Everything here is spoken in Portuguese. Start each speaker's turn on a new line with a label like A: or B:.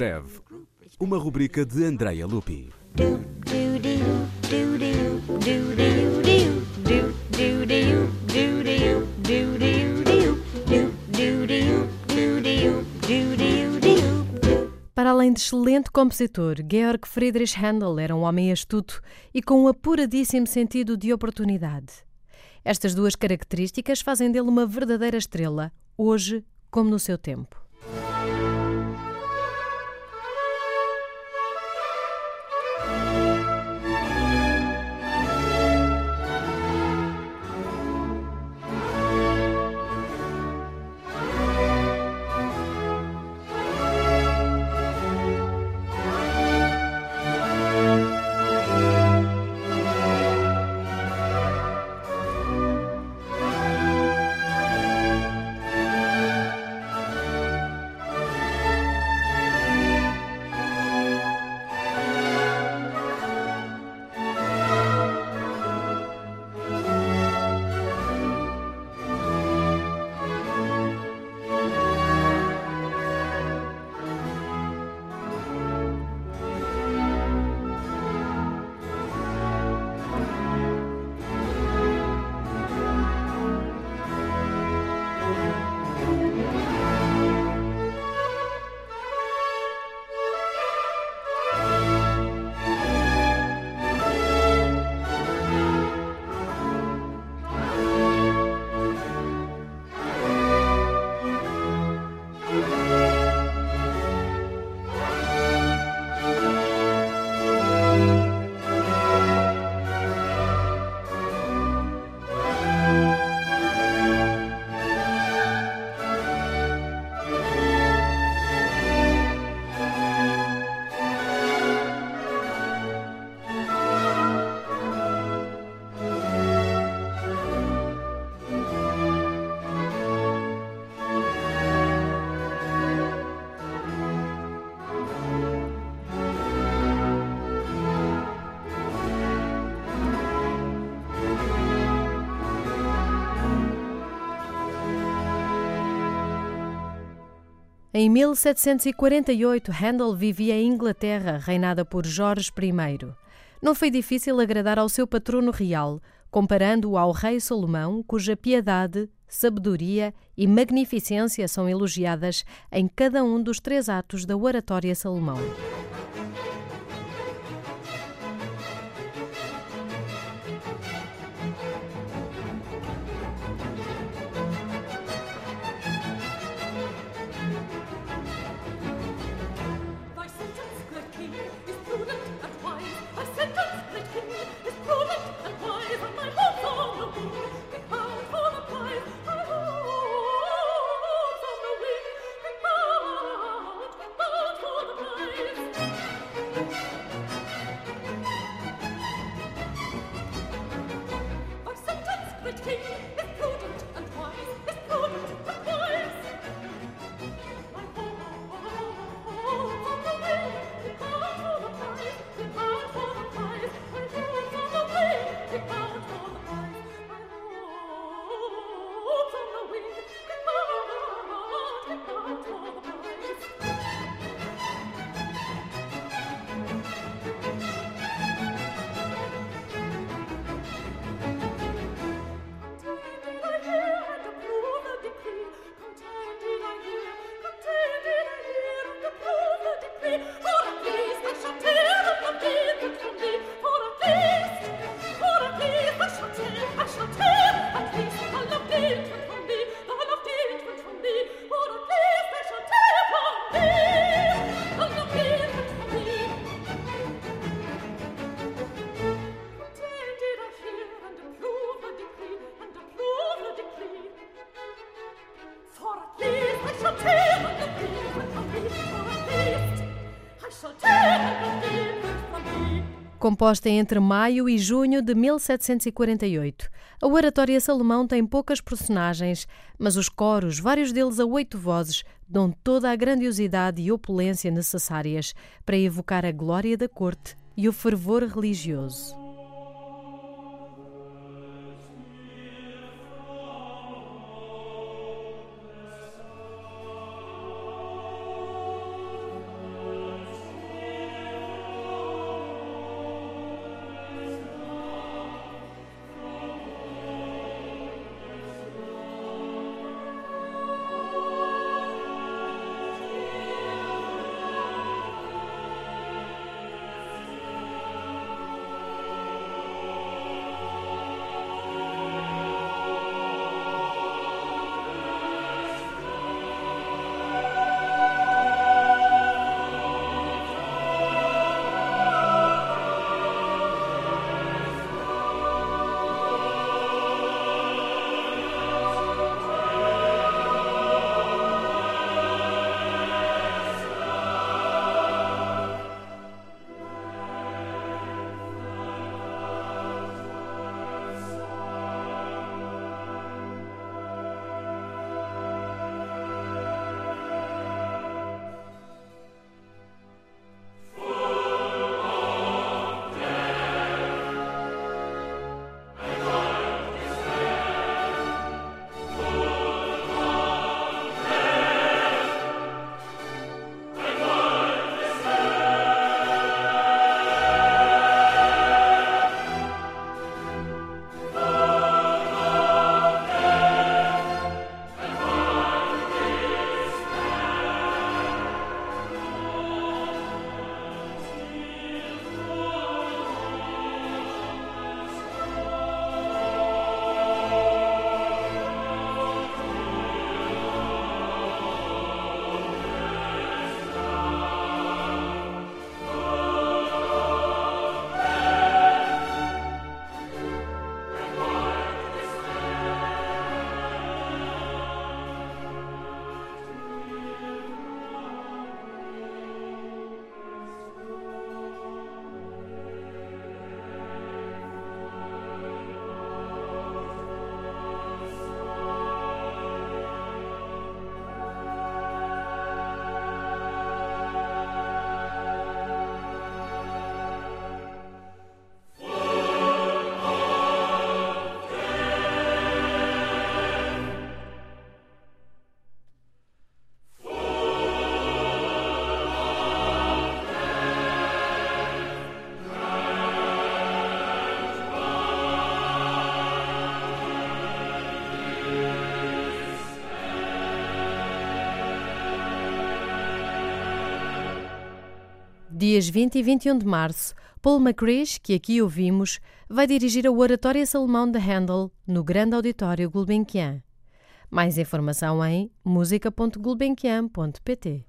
A: Semibreve, uma rubrica de Andrea Lupi.
B: Para além de excelente compositor, Georg Friedrich Handel era um homem astuto e com um apuradíssimo sentido de oportunidade. Estas duas características fazem dele uma verdadeira estrela, hoje como no seu tempo. Em 1748, Handel vivia em Inglaterra, reinada por Jorge I. Não foi difícil agradar ao seu patrono real, comparando-o ao rei Salomão, cuja piedade, sabedoria e magnificência são elogiadas em cada um dos três atos da Oratória Salomão. Composta entre maio e junho de 1748, a Oratória Salomão tem poucas personagens, mas os coros, vários deles a oito vozes, dão toda a grandiosidade e opulência necessárias para evocar a glória da corte e o fervor religioso. Dias 20 e 21 de março, Paul McCrish, que aqui ouvimos, vai dirigir a Oratória Salomão de Handel no Grande Auditório Gulbenkian. Mais informação em música.gulbenkian.pt.